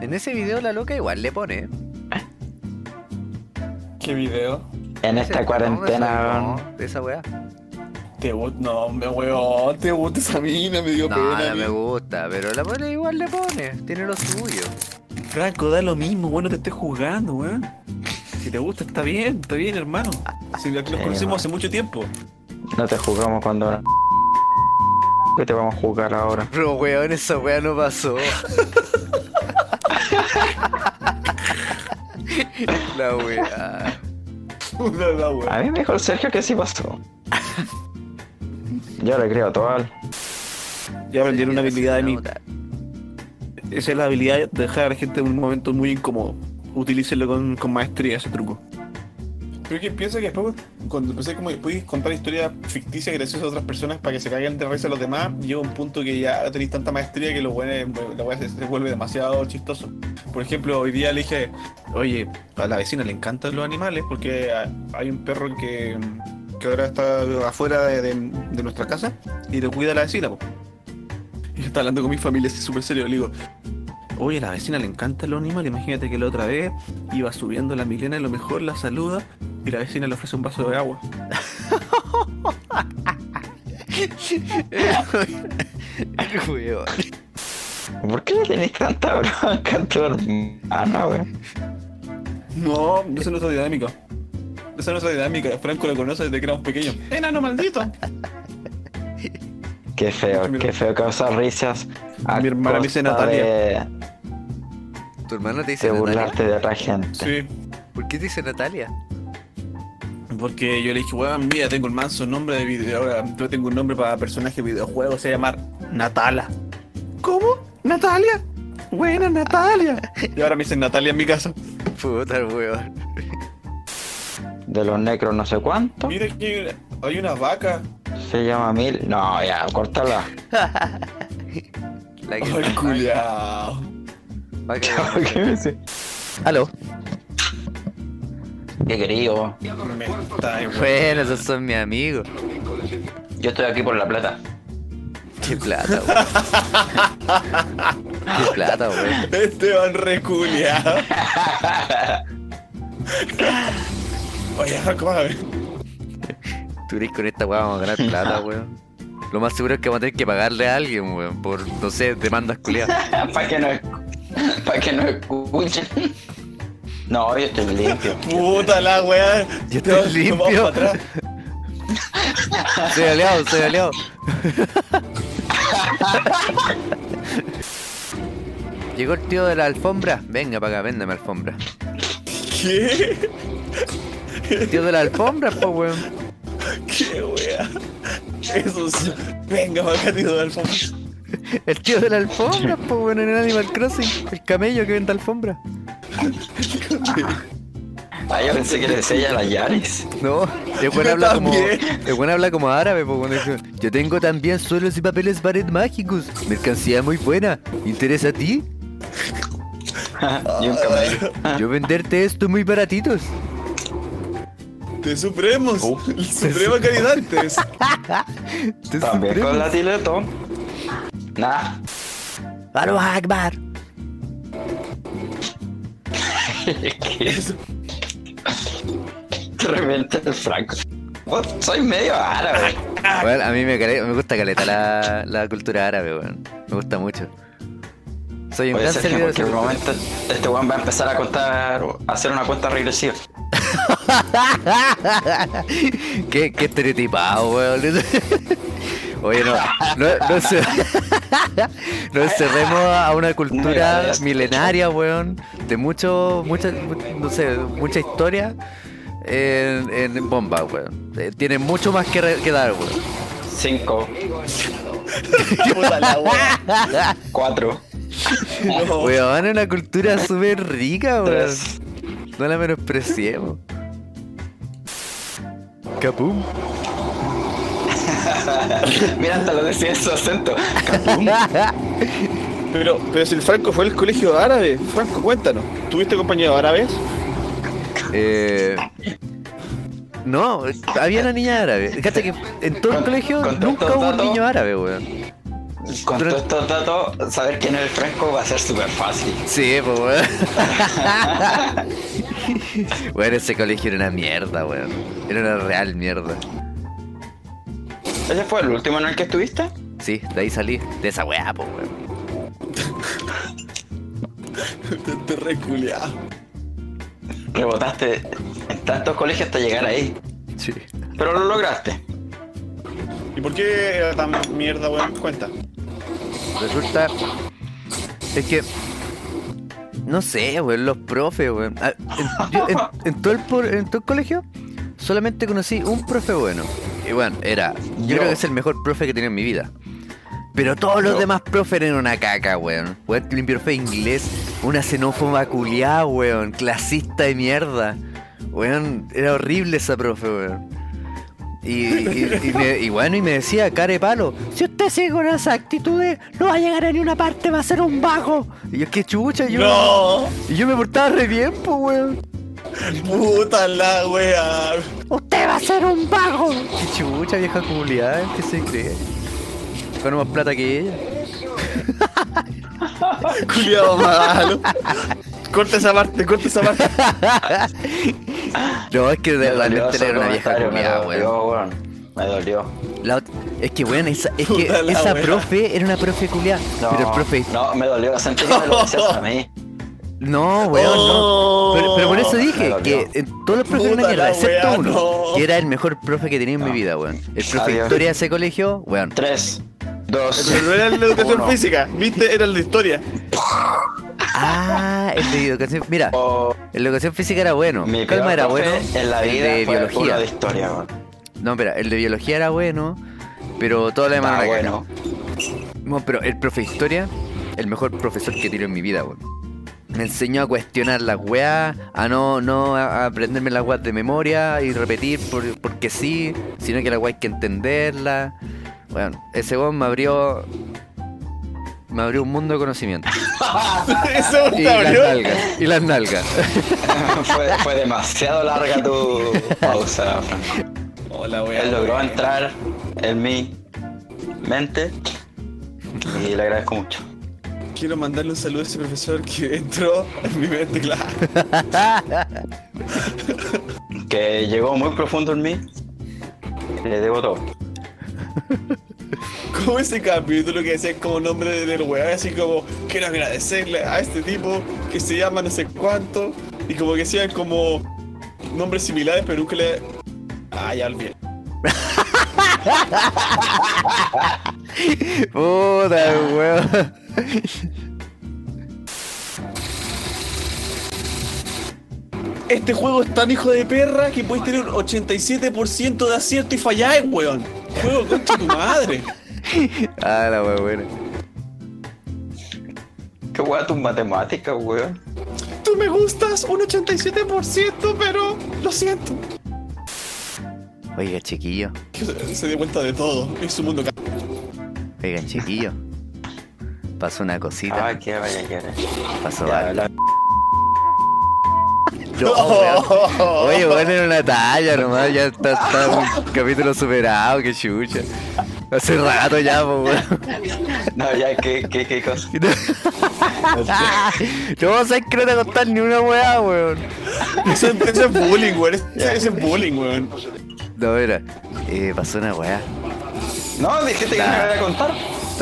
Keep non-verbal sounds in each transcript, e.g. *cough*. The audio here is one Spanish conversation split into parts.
En ese video la loca igual le pone. ¿Qué video? En esta cuarentena, no, weón. de esa weá. Te gusta, no, me weón, te gusta esa mina, me dio No, pena. no me gusta, pero la pone igual le pone. Tiene lo suyo. Franco, da lo mismo, bueno, te estés jugando, weón. Si te gusta, está bien, está bien, hermano. Si nos Sí, conocemos man. hace mucho tiempo. No te jugamos cuando. ¿Qué te vamos a jugar ahora? Pero weón, esa weá no pasó. *laughs* la weá. La. A mí me dijo el Sergio que sí pasó. Yo le creo todo al. Ya aprendieron una habilidad de mí. Esa es la habilidad de dejar a la gente en un momento muy incómodo. Utilícenlo con, con maestría ese truco. Es que piensa que después, cuando empecé como puedes contar historias ficticias graciosas a otras personas para que se caigan de risa a los demás, llega un punto que ya tenéis tanta maestría que lo bueno, la weá se, vuelve demasiado chistoso. Por ejemplo, hoy día le dije, oye, a la vecina le encantan los animales porque ha- hay un perro que, que ahora está afuera de, nuestra casa y lo cuida a la vecina. po. Y estaba hablando con mi familia así súper serio, le digo, Oye, a la vecina le encantan los animales. Imagínate que la otra vez iba subiendo la Milena y lo mejor la saluda y la vecina le ofrece un vaso de agua. *laughs* Weón. ¿Por qué le tenés tanta bronca a tu hermana, weón? No, esa no es nuestra dinámica. Esa no es nuestra dinámica. Franco la conoce desde que éramos pequeños. ¡Enano maldito! Qué feo, Mi- qué feo causar risas. a Mi hermana me dice Natalia. De, ¿Tu hermano te dice de Natalia? burlarte de otra gente. Sí. ¿Por qué te dice Natalia? Porque yo le dije, weón, mira, tengo el manso nombre de video. Ahora yo tengo un nombre para personaje de videojuego. Se va a llamar Natala. ¿Cómo? ¿Natalia? Buena, Natalia. Y ahora me dicen Natalia en mi casa. Puta el weón. De los necros no sé cuánto. Mira que hay una vaca. Se llama Mil. No, ya, córtala. *laughs* La que Ay, culiao. Va que- *laughs* ¿Qué me dice? Aló. Qué querido. Bueno, esos son mis amigos. Yo estoy aquí por la plata. Qué plata, weón. *laughs* Qué plata, weón. Esteban reculeado. Oye, págame. Tú que con esta weá vamos a ganar plata, weón. Lo más seguro es que vamos a tener que pagarle a alguien, weón, por, no sé, demandas culiadas. *laughs* Para que no para que no escuchen. No, yo estoy limpio. *laughs* Puta la weá. Yo estoy nos limpio. para atrás. *laughs* Soy aliado, soy aliado. *laughs* Llegó el tío de la alfombra. Venga para acá, véndeme alfombra. ¿Qué? El tío de la alfombra, pues, weón. ¿Qué weá? Eso es. Venga, acá, tío de alfombra. El tío de la alfombra, pues, weón, en el Animal Crossing. El camello que vende alfombra. Ah, yo pensé que le decía ella la Yaris. No, el buen habla como. El buen habla como árabe, pues, Yo tengo también suelos y papeles pared mágicos. Mercancía muy buena. ¿Interesa a ti? *laughs* y un camello. *laughs* Yo venderte esto muy baratitos. De Supremos. Uh. Suprema calidad. Te *laughs* También sorprendo. con la Tileto. Nah. Allahu Akbar. *laughs* De repente el Franco. Soy medio árabe. Bueno, a mí me, me gusta caleta la, la cultura árabe, weón. Me gusta mucho. Soy un Oye, gran Sergio, en cualquier momento este weón va a empezar a contar, a hacer una cuenta regresiva. *laughs* qué, qué estereotipado, weón. *laughs* Oye, no, no, no, se, *laughs* no encerremos a una cultura milenaria, weón, de mucho, mucha, mu- no sé, mucha historia en, en bomba, weón. Eh, Tiene mucho más que, re- que dar, weón. Cinco, *laughs* Puta la weá. cuatro, No. *laughs* Weón, es una cultura súper rica, weón. tres. No la menospreciemos. Capum. *laughs* Mira, hasta lo decía en su acento. Pero, pero si el Franco fue al colegio árabe. Franco, cuéntanos. ¿Tuviste compañeros árabes? Eh, no, había una niña árabe. Fíjate que en todo el Con- colegio con nunca hubo un niño árabe, weón. Con todos estos datos, saber quién es el Franco va a ser súper fácil. Sí, pues, weón. *laughs* Weón, ese colegio era una mierda, weón. Era una real mierda. ¿Ese fue el último en el que estuviste? Sí, de ahí salí. De esa weá, pues, weón. Te, te reculeado. Rebotaste en tantos colegios hasta llegar ahí. Sí. Pero lo lograste. ¿Y por qué era tan mierda, weón? Cuenta. Resulta. Es que. No sé, weón, los profes, weón. Ah, En, yo en- en todo el, por- en todo el colegio solamente conocí un profe bueno. Y bueno, era. Yo, Yo. creo que es el mejor profe que he tenido en mi vida. Pero todos los Yo. demás profes eran una caca, weón. Weón, mi profe inglés, una xenófoba culiada, weón. Clasista de mierda. Weón, era horrible esa profe, weón. Y, y- y me- y bueno, y me decía, care palo, si usted sigue con esas actitudes, no va a llegar a ninguna parte, va a ser un vago. Y yo, qué chucha, yo. ¡No! Y yo me portaba re bien, pues, weón. ¡Puta la wea! Usted va a ser un vago. Qué chucha, vieja culiada, ¿qué se cree? Con más plata que ella. *laughs* Culiado malo. Corta esa parte, corta esa parte. No, es que Me dolió realmente era una vieja culiada, me weón. dolió, weón. Me dolió. La es que, weón, esa, es que esa profe era una profe culiada. No, Pero el profe no, me dolió. Sentí que me lo decías a mí. *laughs* No, weón, no. Pero, pero por eso dije que en todos los profes eran mierda, excepto wea, uno, no. que era el mejor profe que tenía en mi vida, weón. El profe de Adiós. historia de ese colegio, weón. Tres, dos, Pero no era el de educación uno. física, ¿viste? Era el de historia. Ah, el de educación. Mira, Oh, el de educación física era bueno. mi Calma era profe bueno. en la el vida de fue uno biología. de historia, weón. No, espera, el de biología era bueno, pero todo lo demás era bueno. No, pero el profe de historia, el mejor profesor que he tenido en mi vida, weón. Me enseñó a cuestionar las weas, a no, no a aprenderme las weas de memoria y repetir por, porque sí, sino que la wea hay que entenderla. Bueno, ese weón me abrió. Me abrió un mundo de conocimiento. *laughs* *laughs* Eso Y te las abrió. nalgas. Y las nalgas. *laughs* fue, fue demasiado larga tu pausa, Franco. Hola, wea. Él logró entrar en mi mente y le agradezco mucho. Quiero mandarle un saludo a ese profesor que *laughs* entró en mi mente, claro. *laughs* Que llegó muy profundo en mí. Le debo todo. *laughs* Como ese capítulo que decía como nombre del weón, así como quiero agradecerle a este tipo que se llama no sé cuánto, y como que decían como nombres similares, pero nunca le. Ah, ya olvidé. Puta, weón. Este juego es tan hijo de perra que puedes tener un 87% de acierto y fallar, weón. Juego concha tu madre. *laughs* Ah, la wea buena. Qué guay tus matemáticas, weón. Tú me gustas un 87%, pero lo siento. Oiga, chiquillo. *laughs* Se, dio cuenta de todo. Es su mundo. ca- Oigan, chiquillo. Pasó una cosita. Ah, qué vaya que eres. Pasó Ya, algo. la- No, *laughs* weón. Oye, bueno, era una talla nomás, ya está, está un capítulo superado, qué chucha. Hace rato ya, pues, weón. No, ya, qué, qué, qué cosa. *laughs* No, sabes que no te contar ni una weá, weón. Eso, es- eso es bullying, weón. Eso, *laughs* eso es bullying, weón. No, mira, eh, pasó una weá. No, dijiste que no me iba a contar.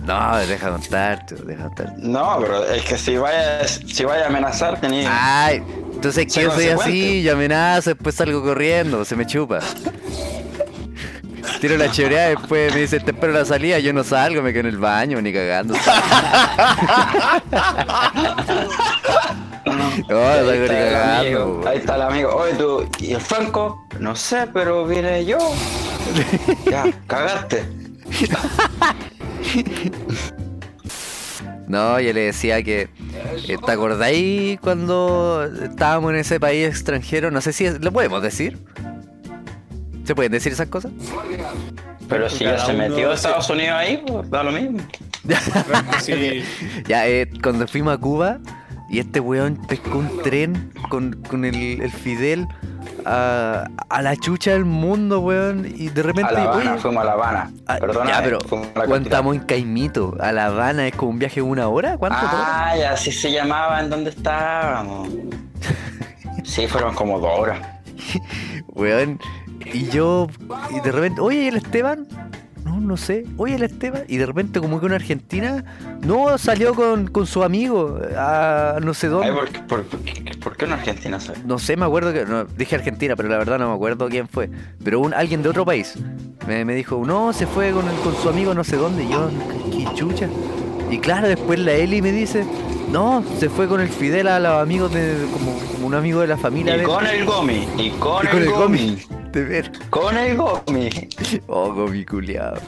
No, deja contar, deja contar. No, pero es que si vaya, si vaya a amenazar, tenía. Ay, entonces que yo soy así, yo amenazo, después salgo corriendo, se me chupa. Tiro la choreada, después me dice, te espero la salida, yo no salgo, me quedo en el baño, ni cagando. *laughs* No, ahí, ni está el cagando. amigo, ahí está el amigo. Oye, tú, ¿y el Franco? No sé, pero vine yo. ya, cagaste. *laughs* *laughs* No, yo le decía que. eh, ¿Te acordáis cuando estábamos en ese país extranjero? No sé si es- lo podemos decir. ¿Se pueden decir esas cosas? Pero si ya se metió hace- Estados Unidos ahí, pues da lo mismo. Sí. *laughs* Ya, eh, cuando fuimos a Cuba y este weón pescó un tren con, con el, el Fidel a, a la chucha del mundo, weón. Y de repente, A La Habana, oye, fuimos a La Habana. ah, Perdona, ya, pero fuimos a la cuando capital. estamos en Caimito, a La Habana es como un viaje de una hora, ¿cuánto? Ah, ya, así se llamaba en donde estábamos. Sí, fueron como dos horas. *laughs* Weón. Y yo, y de repente, oye, ¿y el Esteban? No, no sé. Oye, el Esteban. Y de repente, como que una argentina, no, salió con, con su amigo a no sé dónde. Ay, ¿por, qué- por, por qué- por qué una argentina? No sé, me acuerdo que. No, dije Argentina, pero la verdad no me acuerdo quién fue. Pero un, alguien de otro país me, me dijo, no, se fue con, con su amigo no sé dónde. Y yo, qué chucha. Y claro, después la Eli me dice, no, se fue con el Fidel a los amigos de. como, como un amigo de la familia Y de. con el Gomi, y con, y con el, el Gomi. Gomi. De ver. Con el Gomi. Oh, Gomi culiado.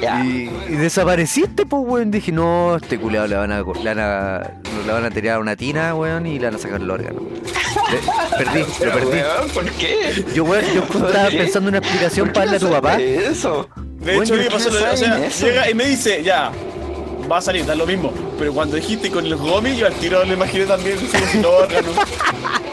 Ya. Y, y desapareciste, pues, weón. Dije, no, este culiado le van a, le van a, le van a tirar a una tina, weón, y le van a sacar el órgano. Le- perdí, lo perdí. weón, ¿por qué? Yo, weón, yo estaba qué? pensando en una explicación ¿Por qué para darle a tu papá. Eso. De hecho, a mí me ¿por pasó qué o sea, eso? llega y me dice, ya, va a salir, da lo mismo. Pero cuando dijiste con el gomi, yo al tiro lo imaginé también sin órganos. *laughs*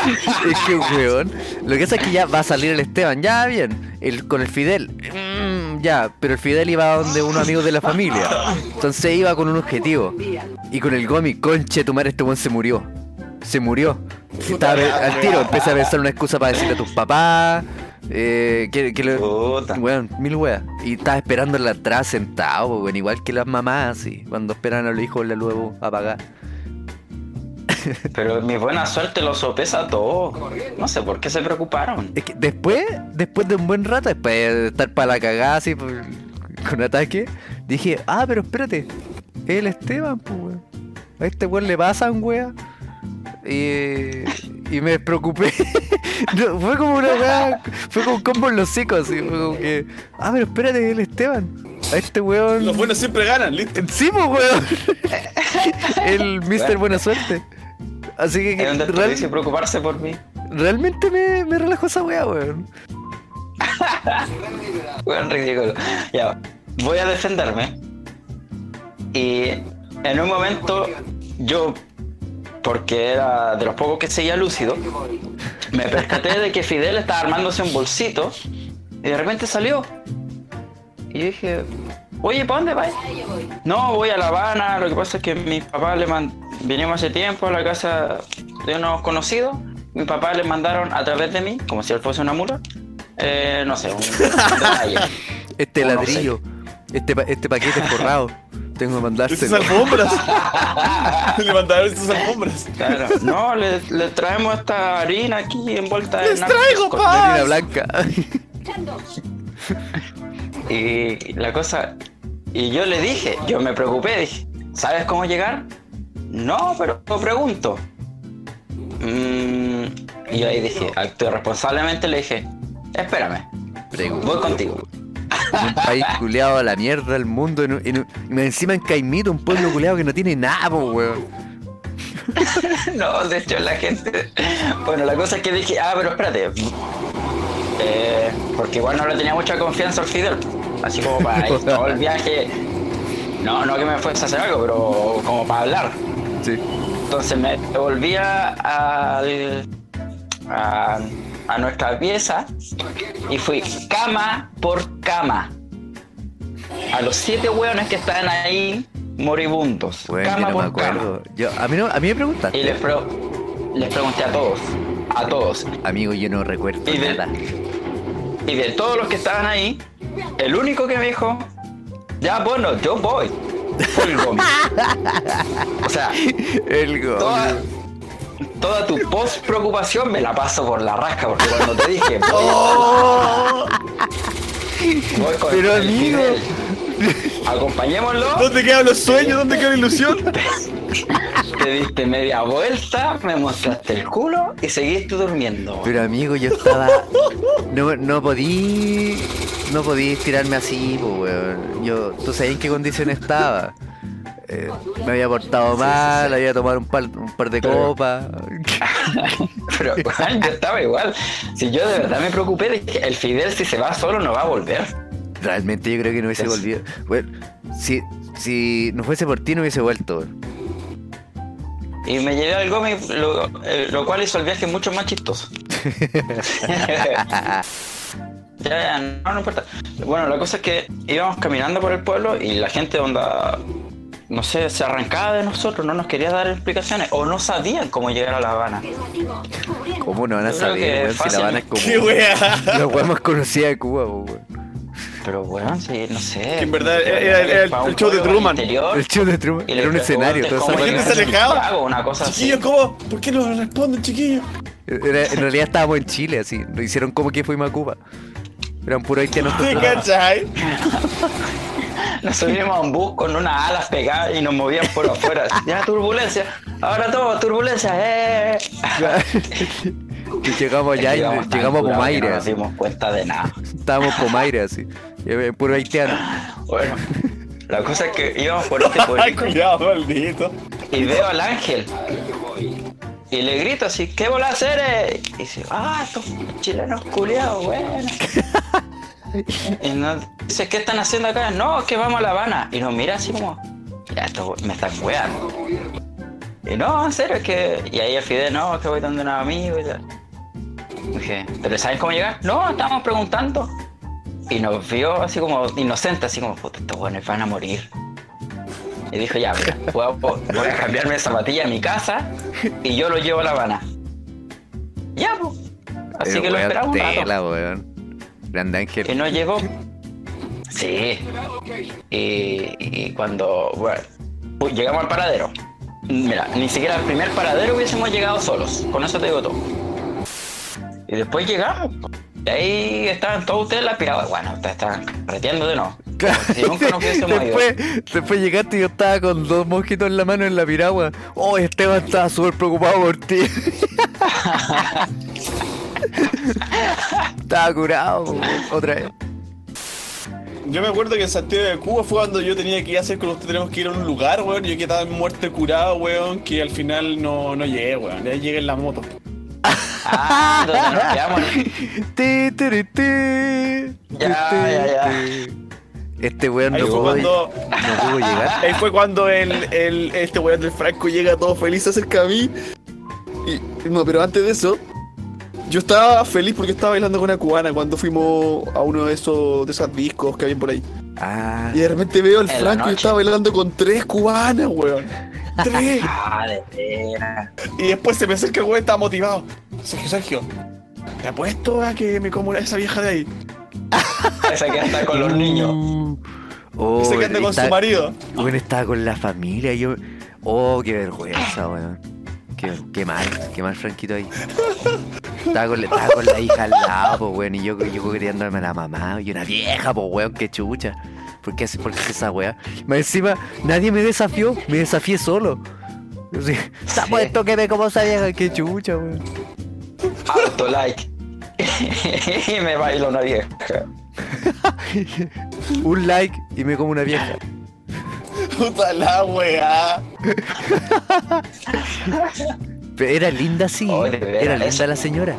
*laughs* Es que, weón, lo que pasa es que ya va a salir el Esteban, ya bien, el, con el Fidel, mm, ya, pero el Fidel iba donde unos amigos de la familia, entonces iba con un objetivo, y con el Gomi, conche tu madre, este weón se murió, se murió, Estaba al tiro, empecé a pensar una excusa para decirle a tus papás, eh, que, que weón, mil weas, y estaba esperando la atrás sentado, weón, igual que las mamás, así, cuando esperan a los hijos la luego apagar. Pero mi buena suerte lo sopesa todo. No sé por qué se preocuparon. Es que después, después de un buen rato, después de estar para la cagada así por- con ataque, dije, ah, pero espérate, es el Esteban, pues weón. A este weón le pasan, weón. Y, y me preocupé. *laughs* No, fue como una weá, fue como un combo en los hocicos, así, fue como que, ah, pero espérate, es el Esteban. A este weón. Los buenos siempre ganan, listo. Sí, pues, weón. *laughs* el Mr. Bueno. Buena Suerte. Así que, Es un real- preocuparse por mí. realmente me, me relajó esa weá, weón. *laughs* Weón, ridículo. Ya, voy a defenderme. Y en un momento, yo, porque era de los pocos que seguía lúcido, me percaté de que Fidel estaba armándose un bolsito y de repente salió. Y yo dije, oye, ¿para dónde vas? No, voy a La Habana. Lo que pasa es que mi papá le man... vinimos hace tiempo a la casa de unos conocidos. Mi papá le mandaron a través de mí, como si él fuese una mula, eh, no sé, un. *laughs* Este no ladrillo, este, pa- este paquete forrado. Tengo que Estas mandárselo. alfombras. *laughs* Le mandaron estas alfombras. Claro. No, le, le traemos esta harina aquí envuelta ¡Les en traigo, con- pa! Harina blanca. *laughs* Y la cosa. Y yo le dije, yo me preocupé, dije, ¿sabes cómo llegar? No, pero pregunto. Mm, y yo ahí dije, actué responsablemente, le dije, espérame, voy contigo. un país culeado a la mierda del mundo. En, un- en encima en Caimito, un pueblo culeado que no tiene nada, po, weón. *laughs* no, de hecho la gente. Bueno, la cosa es que dije, ah, pero espérate. Eh, porque igual no le tenía mucha confianza al Fidel. Así como para *laughs* ir todo el viaje. No, no que me fuese a hacer algo, pero como para hablar. Sí. Entonces me volví a, al- a, a nuestra pieza y fui cama por cama. A los siete hueones que estaban ahí moribundos. Bueno, yo cama me por cama. acuerdo. Yo, a, mí no, a mí me preguntaste. Y les pregunté a todos, a todos. Amigo, yo no recuerdo Y de- nada. Y de todos los que estaban ahí, el único que me dijo, ya bueno, yo voy, fue el Gomi. *laughs* O sea, El go- toda, toda tu post preocupación me la paso por la rasca, porque cuando te dije, voy, voy con Pero, el amigo. Fidel, acompañémoslo, ¿Dónde quedan los sueños? ¿Dónde queda la ilusión? *laughs* te diste media vuelta, me mostraste el culo y seguiste durmiendo. Pero amigo, yo estaba. No, no podí. No podí tirarme así, pues, weón. Yo, tú sabes en qué condición estaba. Eh, me había portado mal, había tomado un par, un par de *laughs* Pero- copas. Pero Juan, yo estaba igual. Si yo de verdad me preocupé de que el Fidel si se va solo no va a volver. Realmente yo creo que no hubiese Es- volvido. Bueno, si, si no fuese por ti, no hubiese vuelto, weón. Y me llevé al Gómez, lo, eh, lo cual hizo el viaje mucho más chistoso. *laughs* *laughs* Ya, ya, no, no importa. Bueno, la cosa es que íbamos caminando por el pueblo y la gente onda, no sé, se arrancaba de nosotros, no nos quería dar explicaciones o no sabían cómo llegar a La Habana. ¿Cómo no van a Yo creo que saber, weón? Si fácil. La Habana es como ¡Qué wea! la weá más conocida de Cuba, weón. Pero bueno, sí, no sé. Que en verdad era- era- era el- el show de Truman. interior, El show de Truman era un escenario, toda esa cómo ¿Por qué weá. no se alejaba? Una cosa así. Chiquillos, ¿cómo? ¿Por qué no responden, chiquillos? Era- en realidad estábamos en Chile, así. Lo hicieron como que fuimos a Cuba. Eran puros *laughs* haitianos ¿Te cachai? *laughs* Nos subimos a un bus con unas alas pegadas y nos movían por afuera. Ya, turbulencia. Ahora todo, turbulencia. Eh. Y *laughs* llegamos allá y Llegamos llegamos Pomaire, No nos dimos cuenta de nada. Estábamos en Pomaire, así. Y había puro haitiano. Bueno, la cosa es que íbamos por este Ay, pueblito cuidado, maldito. y veo al ángel. Y le grito así, ¿qué bola hacer? Y dice, ah, estos chilenos culiados, bueno. *laughs* Y nos dice, ¿qué están haciendo acá? No, que vamos a La Habana. Y nos mira así como, ya, esto me están weando. Y no, en serio, es que. Y ahí el Fidel, no, es que voy donde un amigo y tal. Dije, ¿pero saben cómo llegar? No, estábamos preguntando. Y nos vio así como inocente, así como, puta, estos buenos van a morir. Y dijo, ya, mira, voy a, voy a cambiarme de zapatilla en mi casa y yo lo llevo a La Habana. Ya, pues. Así Pero, que lo esperamos un rato. tela. Grande Y ángel. no llegó. Sí. Y, y cuando bueno, pues, llegamos al paradero. Mira, ni siquiera al primer paradero hubiésemos llegado solos. Con eso te digo todo. Y después llegamos. Y ahí estaban todos ustedes la piragua. Bueno, ustedes estaban reteando de no. Si nunca nos después, después llegaste y yo estaba con dos mosquitos en la mano en la piragua. Oh, Esteban estaba súper preocupado por ti. *laughs* estaba curado, weón, otra vez. Yo me acuerdo que en Santiago de Cuba fue cuando yo tenía que ir a hacer con usted, tenemos que ir a un lugar, weón. Yo quedaba en muerte curado, weón, que al final no, no llegué, weón. Ya llegué en la moto. Ah, nos quedamos. *laughs* Ya, ya, ya. Este weón no pudo, cuando- no pudo llegar. *laughs* Ahí fue cuando el, el, este weón del Franco llega todo feliz acerca a mí. Y, no, pero antes de eso, yo estaba feliz porque estaba bailando con una cubana cuando fuimos a uno de esos, de esos discos que habían por ahí. Ah, Y de repente veo al Franco y estaba bailando con tres cubanas, weón. *laughs* Tres. Ah, de y después se me acerca el weón y estaba motivado. Sergio, Sergio, te apuesto a que me como esa vieja de ahí. *laughs* Esa que anda con los niños. Uh, oh, Ese que anda con está- su marido. Bueno, estaba con la familia. Yo. Oh, qué vergüenza, weón. Qué, qué mal, qué mal Franquito ahí. Estaba con, la- estaba con la hija al lado, pues, weón. Y yo, yo quería andarme a la mamá. Y una vieja, pues, weón, qué chucha. ¿Por qué por qué hace esa weá? Más encima, nadie me desafió. Me desafié solo. Así, Está Sí. puesto que me como esa vieja, qué chucha, weón. Auto like. Y *laughs* me baila una vieja. *laughs* Un like y me como una vieja. Puta la weá. Pero era linda, sí. Oh, era linda la señora.